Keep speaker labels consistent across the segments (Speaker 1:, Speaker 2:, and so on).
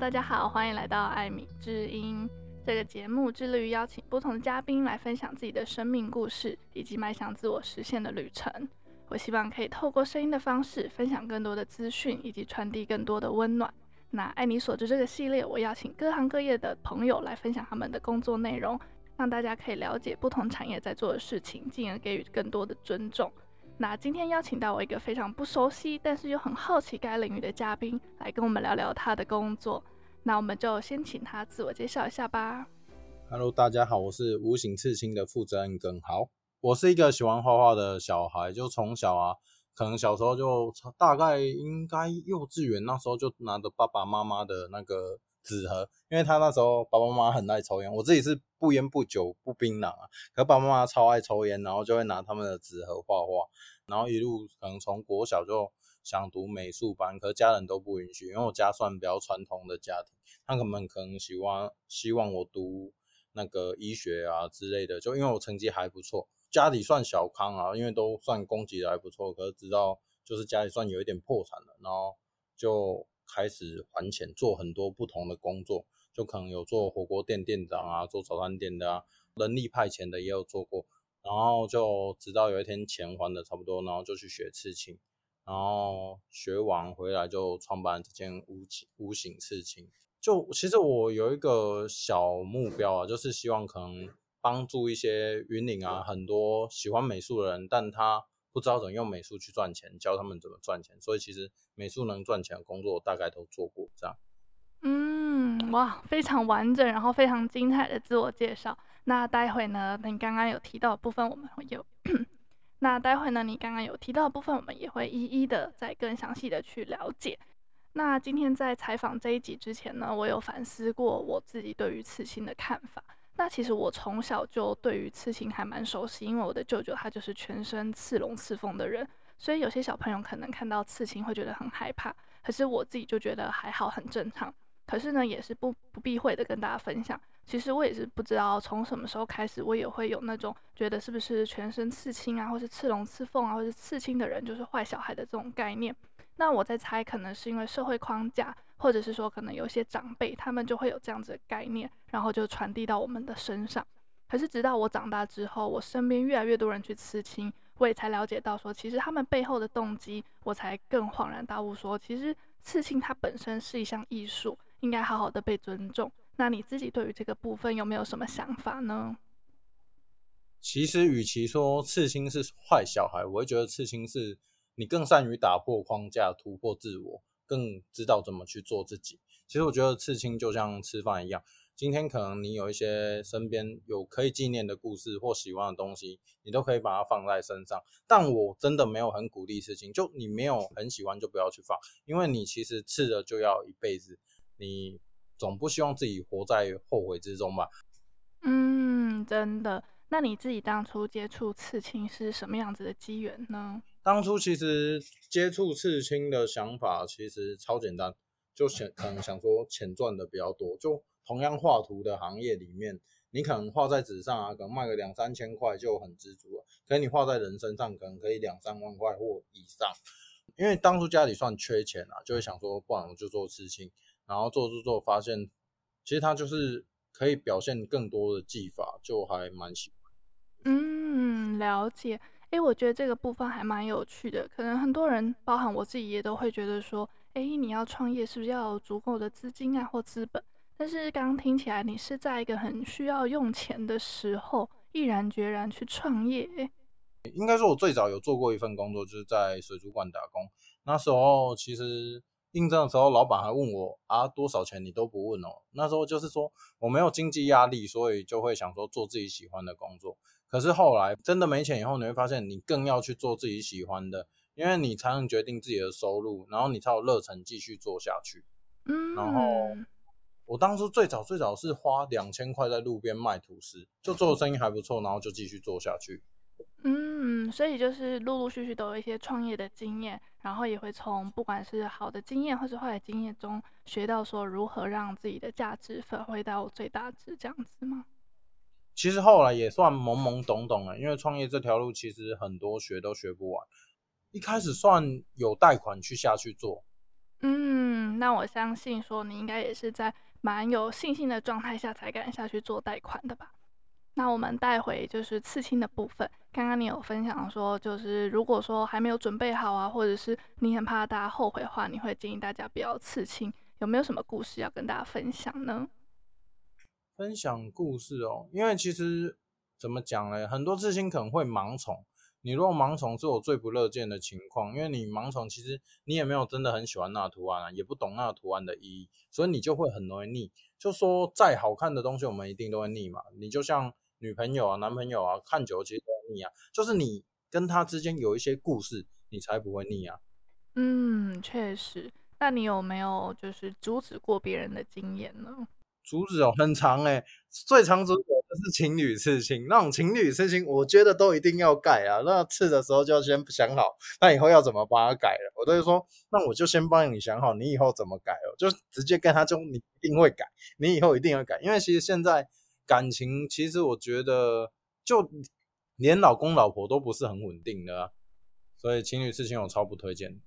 Speaker 1: 大家好，欢迎来到艾米之音这个节目，致力于邀请不同的嘉宾来分享自己的生命故事以及迈向自我实现的旅程。我希望可以透过声音的方式，分享更多的资讯以及传递更多的温暖。那爱你所知这个系列，我邀请各行各业的朋友来分享他们的工作内容，让大家可以了解不同产业在做的事情，进而给予更多的尊重。那今天邀请到我一个非常不熟悉，但是又很好奇该领域的嘉宾，来跟我们聊聊他的工作。那我们就先请他自我介绍一下吧。
Speaker 2: Hello，大家好，我是无形刺青的负责人耿豪。我是一个喜欢画画的小孩，就从小啊，可能小时候就大概应该幼稚园那时候就拿着爸爸妈妈的那个纸盒，因为他那时候爸爸妈妈很爱抽烟，我自己是不烟不酒不槟榔啊，可爸爸妈妈超爱抽烟，然后就会拿他们的纸盒画画。然后一路可能从国小就想读美术班，可是家人都不允许，因为我家算比较传统的家庭，他们可能希望希望我读那个医学啊之类的，就因为我成绩还不错，家里算小康啊，因为都算供给的还不错，可是直到就是家里算有一点破产了，然后就开始还钱，做很多不同的工作，就可能有做火锅店店长啊，做早餐店的啊，人力派遣的也有做过。然后就直到有一天钱还的差不多，然后就去学刺青，然后学完回来就创办这间无无形刺青。就其实我有一个小目标啊，就是希望可能帮助一些云岭啊很多喜欢美术的人，但他不知道怎么用美术去赚钱，教他们怎么赚钱。所以其实美术能赚钱的工作大概都做过这样。
Speaker 1: 嗯，哇，非常完整，然后非常精彩的自我介绍。那待会呢，你刚刚有提到的部分，我们会有。那待会呢，你刚刚有提到的部分，我们也会一一的再更详细的去了解。那今天在采访这一集之前呢，我有反思过我自己对于刺青的看法。那其实我从小就对于刺青还蛮熟悉，因为我的舅舅他就是全身刺龙刺凤的人，所以有些小朋友可能看到刺青会觉得很害怕，可是我自己就觉得还好，很正常。可是呢，也是不不避讳的跟大家分享。其实我也是不知道从什么时候开始，我也会有那种觉得是不是全身刺青啊，或是刺龙刺凤啊，或是刺青的人就是坏小孩的这种概念。那我在猜，可能是因为社会框架，或者是说可能有些长辈他们就会有这样子的概念，然后就传递到我们的身上。可是直到我长大之后，我身边越来越多人去刺青，我也才了解到说，其实他们背后的动机，我才更恍然大悟说，其实刺青它本身是一项艺术。应该好好的被尊重。那你自己对于这个部分有没有什么想法呢？
Speaker 2: 其实，与其说刺青是坏小孩，我会觉得刺青是你更善于打破框架、突破自我，更知道怎么去做自己。其实，我觉得刺青就像吃饭一样。今天可能你有一些身边有可以纪念的故事或喜欢的东西，你都可以把它放在身上。但我真的没有很鼓励刺青，就你没有很喜欢就不要去放，因为你其实刺了就要一辈子。你总不希望自己活在后悔之中吧？
Speaker 1: 嗯，真的。那你自己当初接触刺青是什么样子的机缘呢？
Speaker 2: 当初其实接触刺青的想法其实超简单，就想可能想说钱赚的比较多。就同样画图的行业里面，你可能画在纸上啊，可能卖个两三千块就很知足了。可是你画在人身上，可能可以两三万块或以上。因为当初家里算缺钱啊，就会想说，不然我就做刺青。然后做做做，发现其实它就是可以表现更多的技法，就还蛮喜欢。
Speaker 1: 嗯，了解。诶，我觉得这个部分还蛮有趣的。可能很多人，包含我自己，也都会觉得说，诶，你要创业是不是要有足够的资金啊或资本？但是刚刚听起来，你是在一个很需要用钱的时候，毅然决然去创业。
Speaker 2: 应该说，我最早有做过一份工作，就是在水族馆打工。那时候其实。应征的时候，老板还问我啊，多少钱你都不问哦。那时候就是说我没有经济压力，所以就会想说做自己喜欢的工作。可是后来真的没钱以后，你会发现你更要去做自己喜欢的，因为你才能决定自己的收入，然后你才有热忱继续做下去。嗯，然后我当初最早最早是花两千块在路边卖吐司，就做的生意还不错，然后就继续做下去。
Speaker 1: 嗯，所以就是陆陆续续都有一些创业的经验，然后也会从不管是好的经验或是坏的经验中学到说如何让自己的价值发挥到最大值，这样子吗？
Speaker 2: 其实后来也算懵懵懂懂了，因为创业这条路其实很多学都学不完。一开始算有贷款去下去做，
Speaker 1: 嗯，那我相信说你应该也是在蛮有信心的状态下才敢下去做贷款的吧？那我们带回就是刺青的部分。刚刚你有分享说，就是如果说还没有准备好啊，或者是你很怕大家后悔的话，你会建议大家不要刺青。有没有什么故事要跟大家分享呢？
Speaker 2: 分享故事哦，因为其实怎么讲呢？很多刺青可能会盲从。你如果盲从是我最不乐见的情况，因为你盲从，其实你也没有真的很喜欢那个图案啊，也不懂那个图案的意义，所以你就会很容易腻。就说再好看的东西，我们一定都会腻嘛。你就像女朋友啊、男朋友啊，看久了其实都会腻啊。就是你跟他之间有一些故事，你才不会腻啊。
Speaker 1: 嗯，确实。那你有没有就是阻止过别人的经验呢？
Speaker 2: 阻止哦，很长诶，最长阻止的是情侣刺青，那种情侣刺青，我觉得都一定要改啊。那刺的时候就要先想好，那以后要怎么帮他改了。我都会说，那我就先帮你想好，你以后怎么改哦，就直接跟他说，你一定会改，你以后一定会改。因为其实现在感情，其实我觉得就连老公老婆都不是很稳定的啊，所以情侣事情我超不推荐。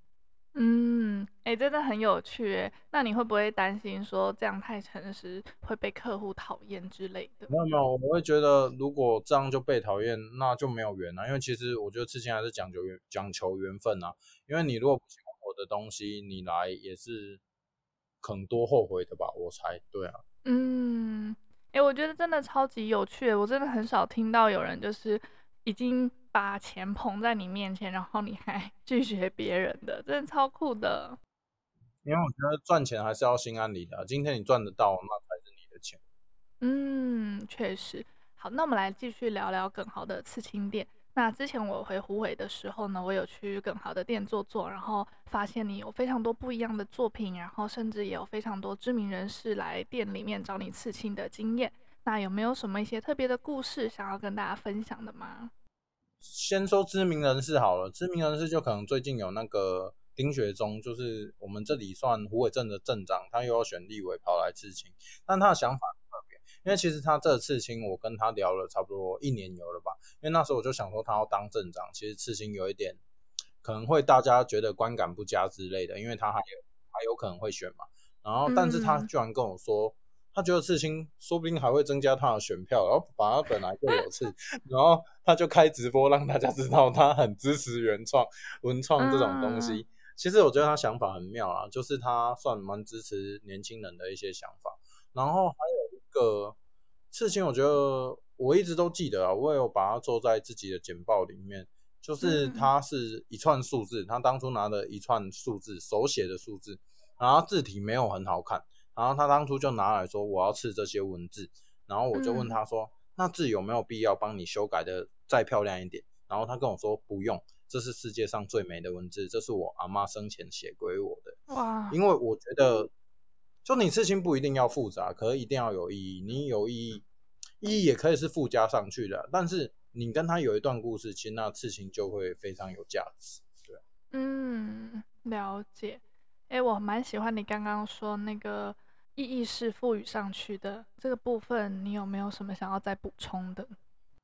Speaker 1: 嗯，哎、欸，真的很有趣哎。那你会不会担心说这样太诚实会被客户讨厌之类的？
Speaker 2: 没有没有，我会觉得如果这样就被讨厌，那就没有缘了。因为其实我觉得事情还是讲究缘，讲求缘分啊。因为你如果不喜欢我的东西，你来也是很多后悔的吧？我猜，对啊。
Speaker 1: 嗯，哎、欸，我觉得真的超级有趣，我真的很少听到有人就是已经。把钱捧在你面前，然后你还 拒绝别人的，真的超酷的。
Speaker 2: 因为我觉得赚钱还是要心安理得，今天你赚得到，那才是你的钱。
Speaker 1: 嗯，确实。好，那我们来继续聊聊耿豪的刺青店。那之前我回虎尾的时候呢，我有去更好的店坐坐，然后发现你有非常多不一样的作品，然后甚至也有非常多知名人士来店里面找你刺青的经验。那有没有什么一些特别的故事想要跟大家分享的吗？
Speaker 2: 先说知名人士好了，知名人士就可能最近有那个丁学忠，就是我们这里算虎尾镇的镇长，他又要选立委跑来刺青，但他的想法，因为其实他这次青我跟他聊了差不多一年有了吧，因为那时候我就想说他要当镇长，其实刺青有一点可能会大家觉得观感不佳之类的，因为他还有还有可能会选嘛，然后但是他居然跟我说。嗯他觉得刺青说不定还会增加他的选票，然后把他本来就有刺，然后他就开直播让大家知道他很支持原创文创这种东西。其实我觉得他想法很妙啊，就是他算蛮支持年轻人的一些想法。然后还有一个刺青，我觉得我一直都记得啊，我也有把它做在自己的简报里面，就是它是一串数字，他当初拿了一串数字手写的数字，然后字体没有很好看。然后他当初就拿来说，我要刺这些文字，然后我就问他说，嗯、那字有没有必要帮你修改的再漂亮一点？然后他跟我说不用，这是世界上最美的文字，这是我阿妈生前写给我的。哇！因为我觉得，就你刺青不一定要复杂，可是一定要有意义。你有意义，意义也可以是附加上去的，但是你跟他有一段故事，其实那刺青就会非常有价值。对，
Speaker 1: 嗯，了解。哎，我蛮喜欢你刚刚说那个。意义是赋予上去的这个部分，你有没有什么想要再补充的？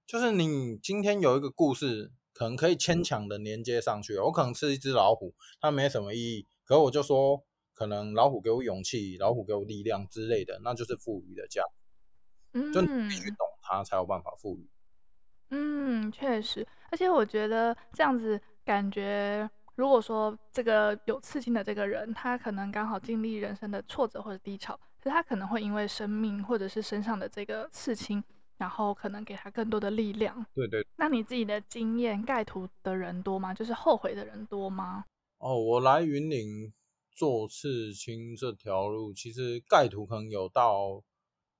Speaker 2: 就是你今天有一个故事，可能可以牵强的连接上去。我可能是一只老虎，它没什么意义，可我就说，可能老虎给我勇气，老虎给我力量之类的，那就是赋予的价值。嗯，就你必须懂它，才有办法赋予。
Speaker 1: 嗯，确实，而且我觉得这样子感觉。如果说这个有刺青的这个人，他可能刚好经历人生的挫折或者低潮，所以他可能会因为生命或者是身上的这个刺青，然后可能给他更多的力量。
Speaker 2: 对对。
Speaker 1: 那你自己的经验，盖图的人多吗？就是后悔的人多吗？
Speaker 2: 哦，我来云林做刺青这条路，其实盖图可能有到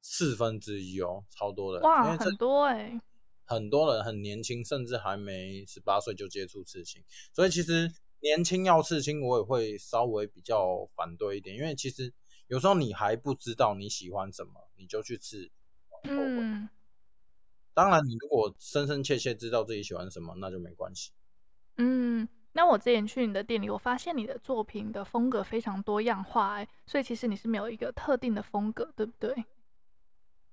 Speaker 2: 四分之一哦，超多的。
Speaker 1: 哇，很多哎、欸。
Speaker 2: 很多人很年轻，甚至还没十八岁就接触刺青，所以其实。年轻要刺青，我也会稍微比较反对一点，因为其实有时候你还不知道你喜欢什么，你就去刺，嗯。当然，你如果深深切切知道自己喜欢什么，那就没关系。
Speaker 1: 嗯，那我之前去你的店里，我发现你的作品的风格非常多样化，哎，所以其实你是没有一个特定的风格，对不对？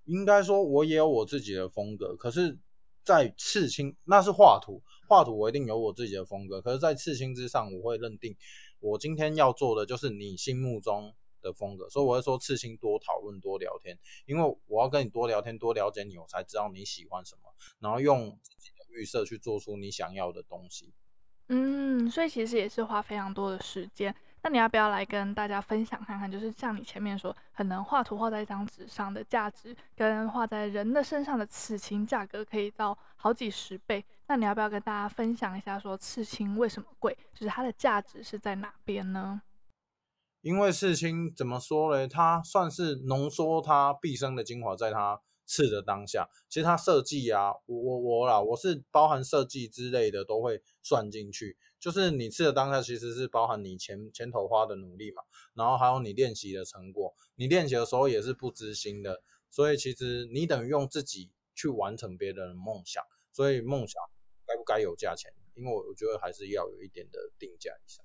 Speaker 2: 应该说，我也有我自己的风格，可是。在刺青，那是画图，画图我一定有我自己的风格。可是，在刺青之上，我会认定我今天要做的就是你心目中的风格，所以我会说刺青多讨论多聊天，因为我要跟你多聊天多了解你，我才知道你喜欢什么，然后用自己的预设去做出你想要的东西。
Speaker 1: 嗯，所以其实也是花非常多的时间。那你要不要来跟大家分享看看，就是像你前面说，可能画图画在一张纸上的价值，跟画在人的身上的刺青价格可以到好几十倍。那你要不要跟大家分享一下，说刺青为什么贵，就是它的价值是在哪边呢？
Speaker 2: 因为刺青怎么说呢？它算是浓缩它毕生的精华，在它刺的当下。其实它设计啊，我我我啦，我是包含设计之类的都会算进去。就是你刺的当下，其实是包含你前前头花的努力嘛，然后还有你练习的成果。你练习的时候也是不知心的，所以其实你等于用自己去完成别人的梦想。所以梦想该不该有价钱？因为我我觉得还是要有一点的定价一下。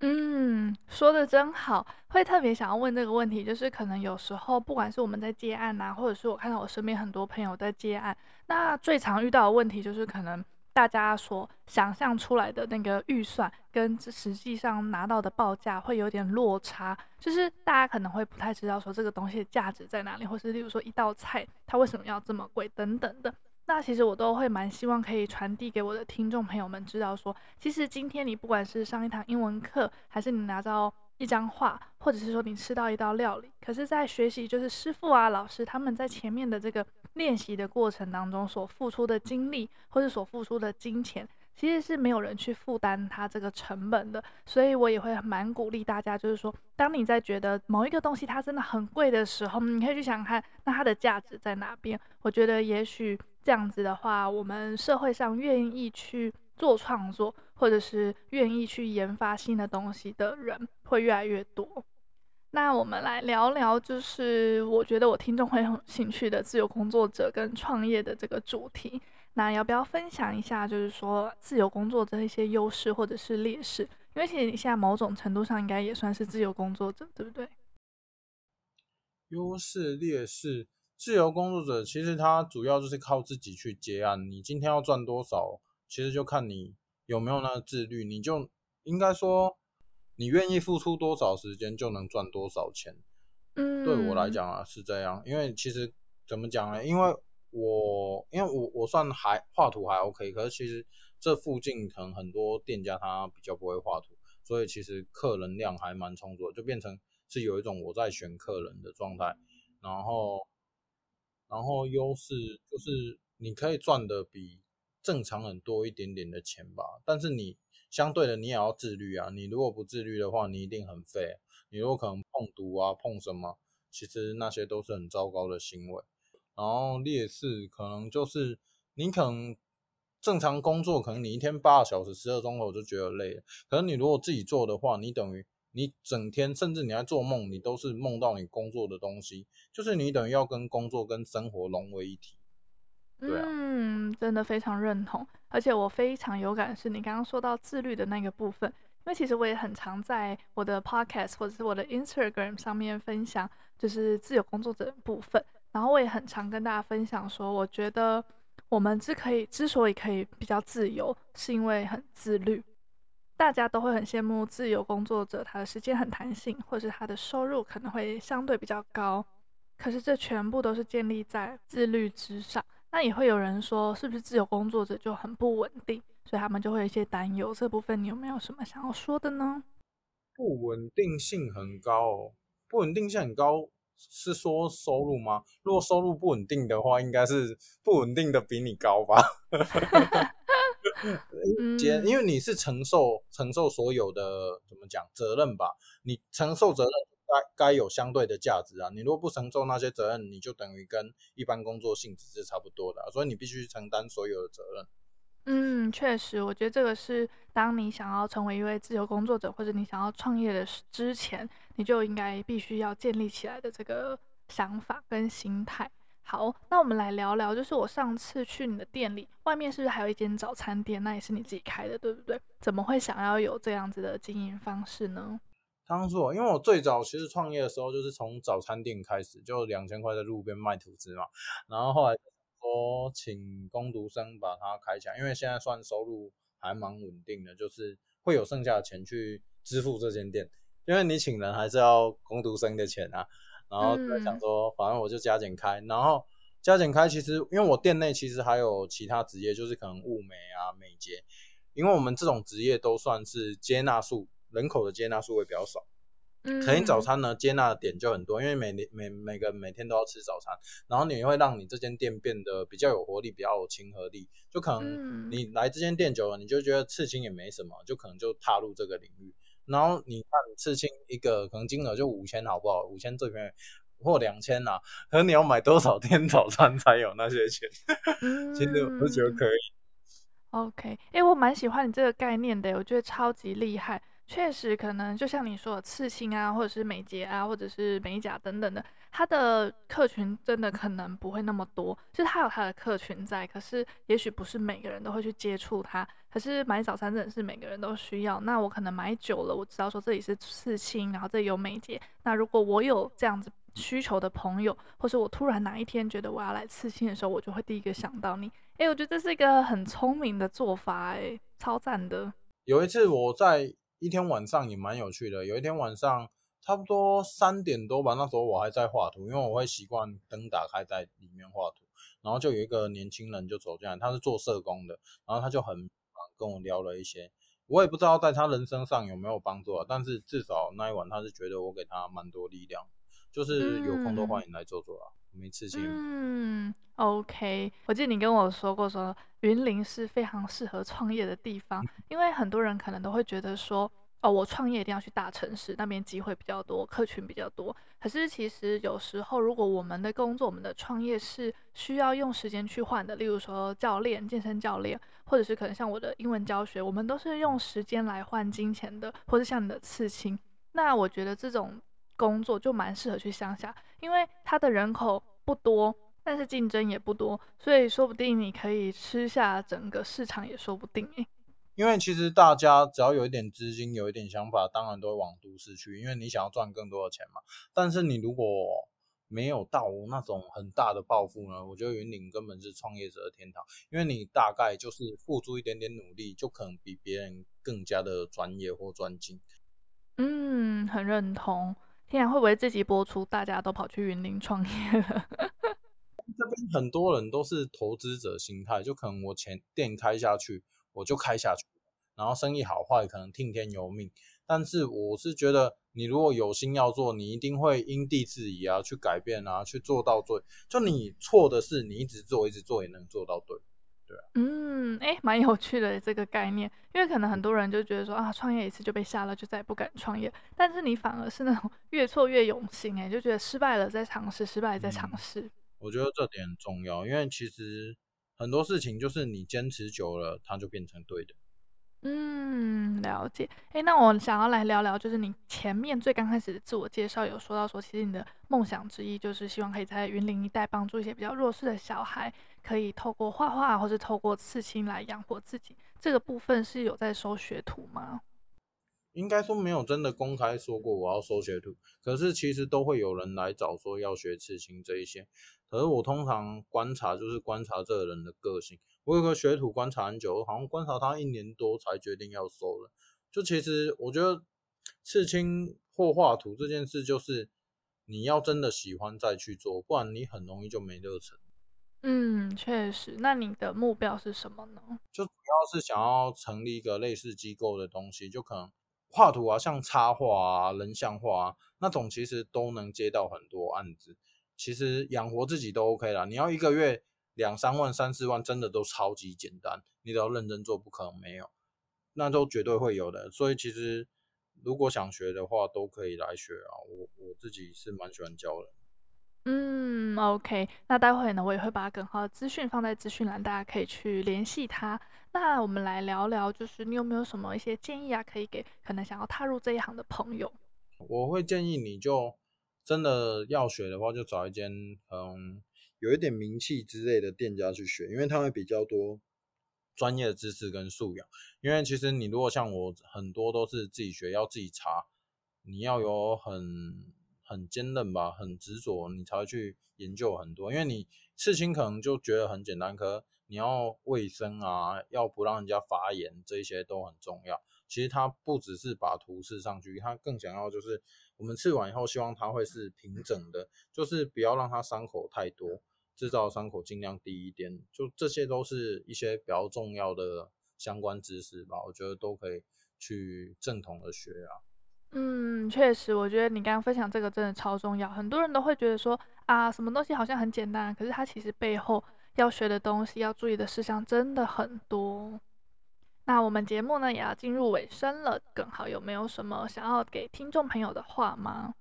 Speaker 1: 嗯，说的真好，会特别想要问这个问题，就是可能有时候不管是我们在接案啊，或者是我看到我身边很多朋友在接案，那最常遇到的问题就是可能大家所想象出来的那个预算跟实际上拿到的报价会有点落差，就是大家可能会不太知道说这个东西的价值在哪里，或是例如说一道菜它为什么要这么贵等等的。那其实我都会蛮希望可以传递给我的听众朋友们知道说，其实今天你不管是上一堂英文课，还是你拿到一张画，或者是说你吃到一道料理，可是，在学习就是师傅啊、老师他们在前面的这个练习的过程当中所付出的精力，或者所付出的金钱。其实是没有人去负担它这个成本的，所以我也会蛮鼓励大家，就是说，当你在觉得某一个东西它真的很贵的时候，你可以去想看，那它的价值在哪边？我觉得也许这样子的话，我们社会上愿意去做创作，或者是愿意去研发新的东西的人会越来越多。那我们来聊聊，就是我觉得我听众会很兴趣的自由工作者跟创业的这个主题。那要不要分享一下，就是说自由工作者一些优势或者是劣势？因为其实你现在某种程度上应该也算是自由工作者，对不对？
Speaker 2: 优势劣势，自由工作者其实他主要就是靠自己去接案。你今天要赚多少，其实就看你有没有那个自律。你就应该说，你愿意付出多少时间，就能赚多少钱。嗯，对我来讲啊是这样。因为其实怎么讲呢？因为我因为我我算还画图还 OK，可是其实这附近可能很多店家他比较不会画图，所以其实客人量还蛮充足的，就变成是有一种我在选客人的状态。然后，然后优势就是你可以赚的比正常人多一点点的钱吧，但是你相对的你也要自律啊，你如果不自律的话，你一定很废。你如果可能碰毒啊碰什么，其实那些都是很糟糕的行为。然后劣势可能就是你可能正常工作，可能你一天八个小时、十二钟头就觉得累了。可是你如果自己做的话，你等于你整天，甚至你在做梦，你都是梦到你工作的东西，就是你等于要跟工作跟生活融为一体。对啊。
Speaker 1: 嗯，真的非常认同，而且我非常有感，是你刚刚说到自律的那个部分，因为其实我也很常在我的 podcast 或者是我的 Instagram 上面分享，就是自由工作者的部分。然后我也很常跟大家分享说，我觉得我们之可以之所以可以比较自由，是因为很自律。大家都会很羡慕自由工作者，他的时间很弹性，或者是他的收入可能会相对比较高。可是这全部都是建立在自律之上。那也会有人说，是不是自由工作者就很不稳定？所以他们就会有一些担忧。这部分你有没有什么想要说的呢？
Speaker 2: 不稳定性很高，不稳定性很高。是说收入吗？如果收入不稳定的话，应该是不稳定的比你高吧？因为你是承受承受所有的怎么讲责任吧？你承受责任该该有相对的价值啊！你如果不承受那些责任，你就等于跟一般工作性质是差不多的啊，所以你必须承担所有的责任。
Speaker 1: 嗯，确实，我觉得这个是当你想要成为一位自由工作者，或者你想要创业的之前，你就应该必须要建立起来的这个想法跟心态。好，那我们来聊聊，就是我上次去你的店里，外面是不是还有一间早餐店？那也是你自己开的，对不对？怎么会想要有这样子的经营方式呢？
Speaker 2: 当初，因为我最早其实创业的时候就是从早餐店开始，就两千块在路边卖吐司嘛，然后后来。说请工读生把它开起来，因为现在算收入还蛮稳定的，就是会有剩下的钱去支付这间店，因为你请人还是要工读生的钱啊。然后就想说，反正我就加减开，然后加减开，其实因为我店内其实还有其他职业，就是可能物美啊、美睫，因为我们这种职业都算是接纳数人口的接纳数会比较少。嗯，肯定早餐呢，接纳的点就很多，因为每每每每个每天都要吃早餐，然后你会让你这间店变得比较有活力，比较有亲和力。就可能你来这间店久了，你就觉得刺青也没什么，就可能就踏入这个领域。然后你看刺青一个可能金额就五千，好不好？五千最便宜或两千呐，可是你要买多少天早餐才有那些钱？其实我觉得可以。
Speaker 1: OK，哎、我蛮喜欢你这个概念的，我觉得超级厉害。确实，可能就像你说的，刺青啊，或者是美睫啊，或者是美甲等等的，它的客群真的可能不会那么多，就是它有它的客群在，可是也许不是每个人都会去接触它。可是买早餐真的是每个人都需要。那我可能买久了，我知道说这里是刺青，然后这里有美睫。那如果我有这样子需求的朋友，或是我突然哪一天觉得我要来刺青的时候，我就会第一个想到你。哎，我觉得这是一个很聪明的做法，哎，超赞的。
Speaker 2: 有一次我在。一天晚上也蛮有趣的。有一天晚上差不多三点多吧，那时候我还在画图，因为我会习惯灯打开在里面画图。然后就有一个年轻人就走进来，他是做社工的，然后他就很跟我聊了一些，我也不知道在他人生上有没有帮助啊，但是至少那一晚他是觉得我给他蛮多力量，就是有空都欢迎来坐坐啊，没刺青。
Speaker 1: 嗯，OK，我记得你跟我说过说。云林是非常适合创业的地方，因为很多人可能都会觉得说，哦，我创业一定要去大城市，那边机会比较多，客群比较多。可是其实有时候，如果我们的工作、我们的创业是需要用时间去换的，例如说教练、健身教练，或者是可能像我的英文教学，我们都是用时间来换金钱的，或者像你的刺青，那我觉得这种工作就蛮适合去乡下，因为它的人口不多。但是竞争也不多，所以说不定你可以吃下整个市场也说不定。
Speaker 2: 因为其实大家只要有一点资金，有一点想法，当然都会往都市去，因为你想要赚更多的钱嘛。但是你如果没有到那种很大的抱负呢，我觉得云林根本是创业者的天堂，因为你大概就是付出一点点努力，就可能比别人更加的专业或专精。
Speaker 1: 嗯，很认同。天啊会不会自己播出？大家都跑去云林创业了？
Speaker 2: 这边很多人都是投资者心态，就可能我钱店开下去，我就开下去，然后生意好坏可能听天由命。但是我是觉得，你如果有心要做，你一定会因地制宜啊，去改变啊，去做到对。就你错的事，你一直做，一直做也能做到对，对啊。
Speaker 1: 嗯，哎，蛮有趣的这个概念，因为可能很多人就觉得说啊，创业一次就被吓了，就再也不敢创业。但是你反而是那种 越挫越勇心，哎，就觉得失败了再尝试，失败了再尝试。嗯
Speaker 2: 我觉得这点很重要，因为其实很多事情就是你坚持久了，它就变成对的。
Speaker 1: 嗯，了解。诶，那我想要来聊聊，就是你前面最刚开始的自我介绍有说到说，其实你的梦想之一就是希望可以在云林一带帮助一些比较弱势的小孩，可以透过画画或是透过刺青来养活自己。这个部分是有在收学徒吗？
Speaker 2: 应该说没有真的公开说过我要收学徒，可是其实都会有人来找说要学刺青这一些。可是我通常观察就是观察这个人的个性。我有个学徒观察很久，好像观察他一年多才决定要收了。就其实我觉得刺青或画图这件事，就是你要真的喜欢再去做，不然你很容易就没热忱。
Speaker 1: 嗯，确实。那你的目标是什么呢？
Speaker 2: 就主要是想要成立一个类似机构的东西，就可能。画图啊，像插画啊、人像画啊那种，其实都能接到很多案子。其实养活自己都 OK 啦。你要一个月两三万、三四万，真的都超级简单。你只要认真做，不可能没有，那都绝对会有的。所以其实如果想学的话，都可以来学啊。我我自己是蛮喜欢教的。
Speaker 1: 嗯，OK。那待会呢，我也会把耿浩的资讯放在资讯栏，大家可以去联系他。那我们来聊聊，就是你有没有什么一些建议啊，可以给可能想要踏入这一行的朋友？
Speaker 2: 我会建议你就真的要学的话，就找一间嗯有一点名气之类的店家去学，因为他会比较多专业的知识跟素养。因为其实你如果像我，很多都是自己学，要自己查，你要有很很坚韧吧，很执着，你才会去研究很多。因为你刺青可能就觉得很简单，可你要卫生啊，要不让人家发炎，这些都很重要。其实他不只是把图示上去，他更想要就是我们刺完以后，希望它会是平整的，就是不要让它伤口太多，制造伤口尽量低一点。就这些都是一些比较重要的相关知识吧，我觉得都可以去正统的学啊。
Speaker 1: 嗯，确实，我觉得你刚刚分享这个真的超重要。很多人都会觉得说啊，什么东西好像很简单，可是它其实背后要学的东西、要注意的事项真的很多。那我们节目呢也要进入尾声了，耿豪有没有什么想要给听众朋友的话吗？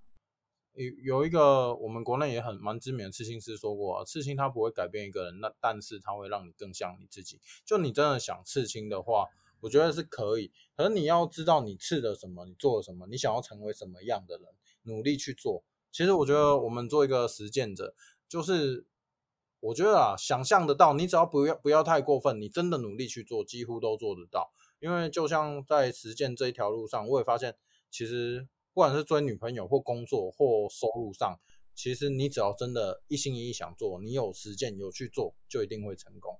Speaker 2: 有有一个我们国内也很蛮知名的刺青师说过啊，刺青它不会改变一个人，那但是它会让你更像你自己。就你真的想刺青的话。我觉得是可以，可是你要知道你刺了什么，你做了什么，你想要成为什么样的人，努力去做。其实我觉得我们做一个实践者，就是我觉得啊，想象得到，你只要不要不要太过分，你真的努力去做，几乎都做得到。因为就像在实践这一条路上，我也发现，其实不管是追女朋友或工作或收入上，其实你只要真的一心一意想做，你有实践有去做，就一定会成功。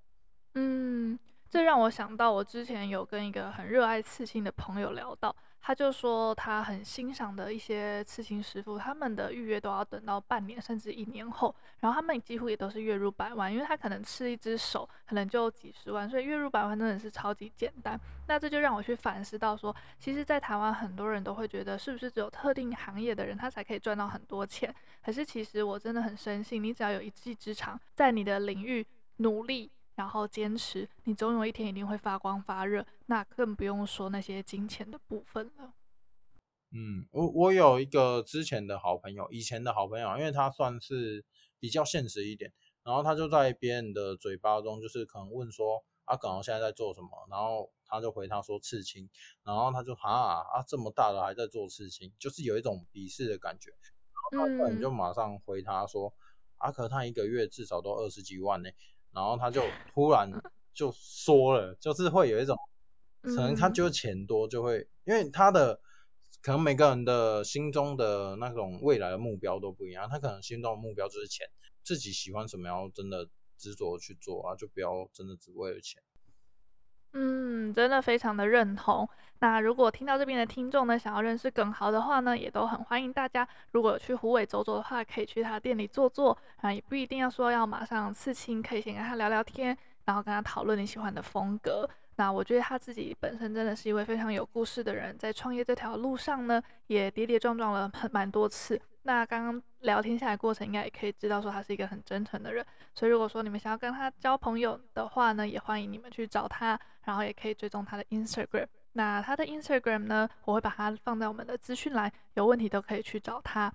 Speaker 1: 嗯。这让我想到，我之前有跟一个很热爱刺青的朋友聊到，他就说他很欣赏的一些刺青师傅，他们的预约都要等到半年甚至一年后，然后他们几乎也都是月入百万，因为他可能刺一只手可能就几十万，所以月入百万真的是超级简单。那这就让我去反思到说，其实，在台湾很多人都会觉得，是不是只有特定行业的人他才可以赚到很多钱？可是其实我真的很深信，你只要有一技之长，在你的领域努力。然后坚持，你总有一天一定会发光发热，那更不用说那些金钱的部分了。
Speaker 2: 嗯，我我有一个之前的好朋友，以前的好朋友，因为他算是比较现实一点，然后他就在别人的嘴巴中，就是可能问说，阿耿豪现在在做什么？然后他就回他说刺青，然后他就啊啊这么大了还在做刺青，就是有一种鄙视的感觉。然后他就马上回他说，嗯、阿可他一个月至少都二十几万呢。然后他就突然就说了，就是会有一种，可能他觉得钱多就会，因为他的可能每个人的心中的那种未来的目标都不一样，他可能心中的目标就是钱，自己喜欢什么要真的执着去做啊，就不要真的只为了钱。
Speaker 1: 嗯，真的非常的认同。那如果听到这边的听众呢，想要认识耿豪的话呢，也都很欢迎大家。如果去虎尾走走的话，可以去他店里坐坐啊，也不一定要说要马上刺青，可以先跟他聊聊天，然后跟他讨论你喜欢的风格。那我觉得他自己本身真的是一位非常有故事的人，在创业这条路上呢，也跌跌撞撞了很蛮多次。那刚刚聊天下来过程，应该也可以知道说他是一个很真诚的人，所以如果说你们想要跟他交朋友的话呢，也欢迎你们去找他，然后也可以追踪他的 Instagram。那他的 Instagram 呢，我会把它放在我们的资讯栏，有问题都可以去找他。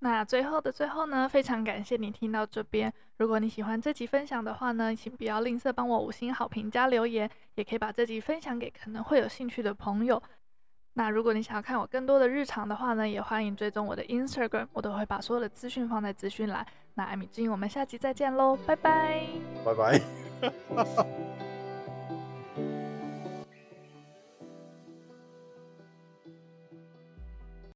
Speaker 1: 那最后的最后呢，非常感谢你听到这边。如果你喜欢这集分享的话呢，请不要吝啬帮我五星好评加留言，也可以把这集分享给可能会有兴趣的朋友。那如果你想要看我更多的日常的话呢，也欢迎追踪我的 Instagram，我都会把所有的资讯放在资讯栏。那艾米金，我们下期再见喽，拜拜，
Speaker 2: 拜拜。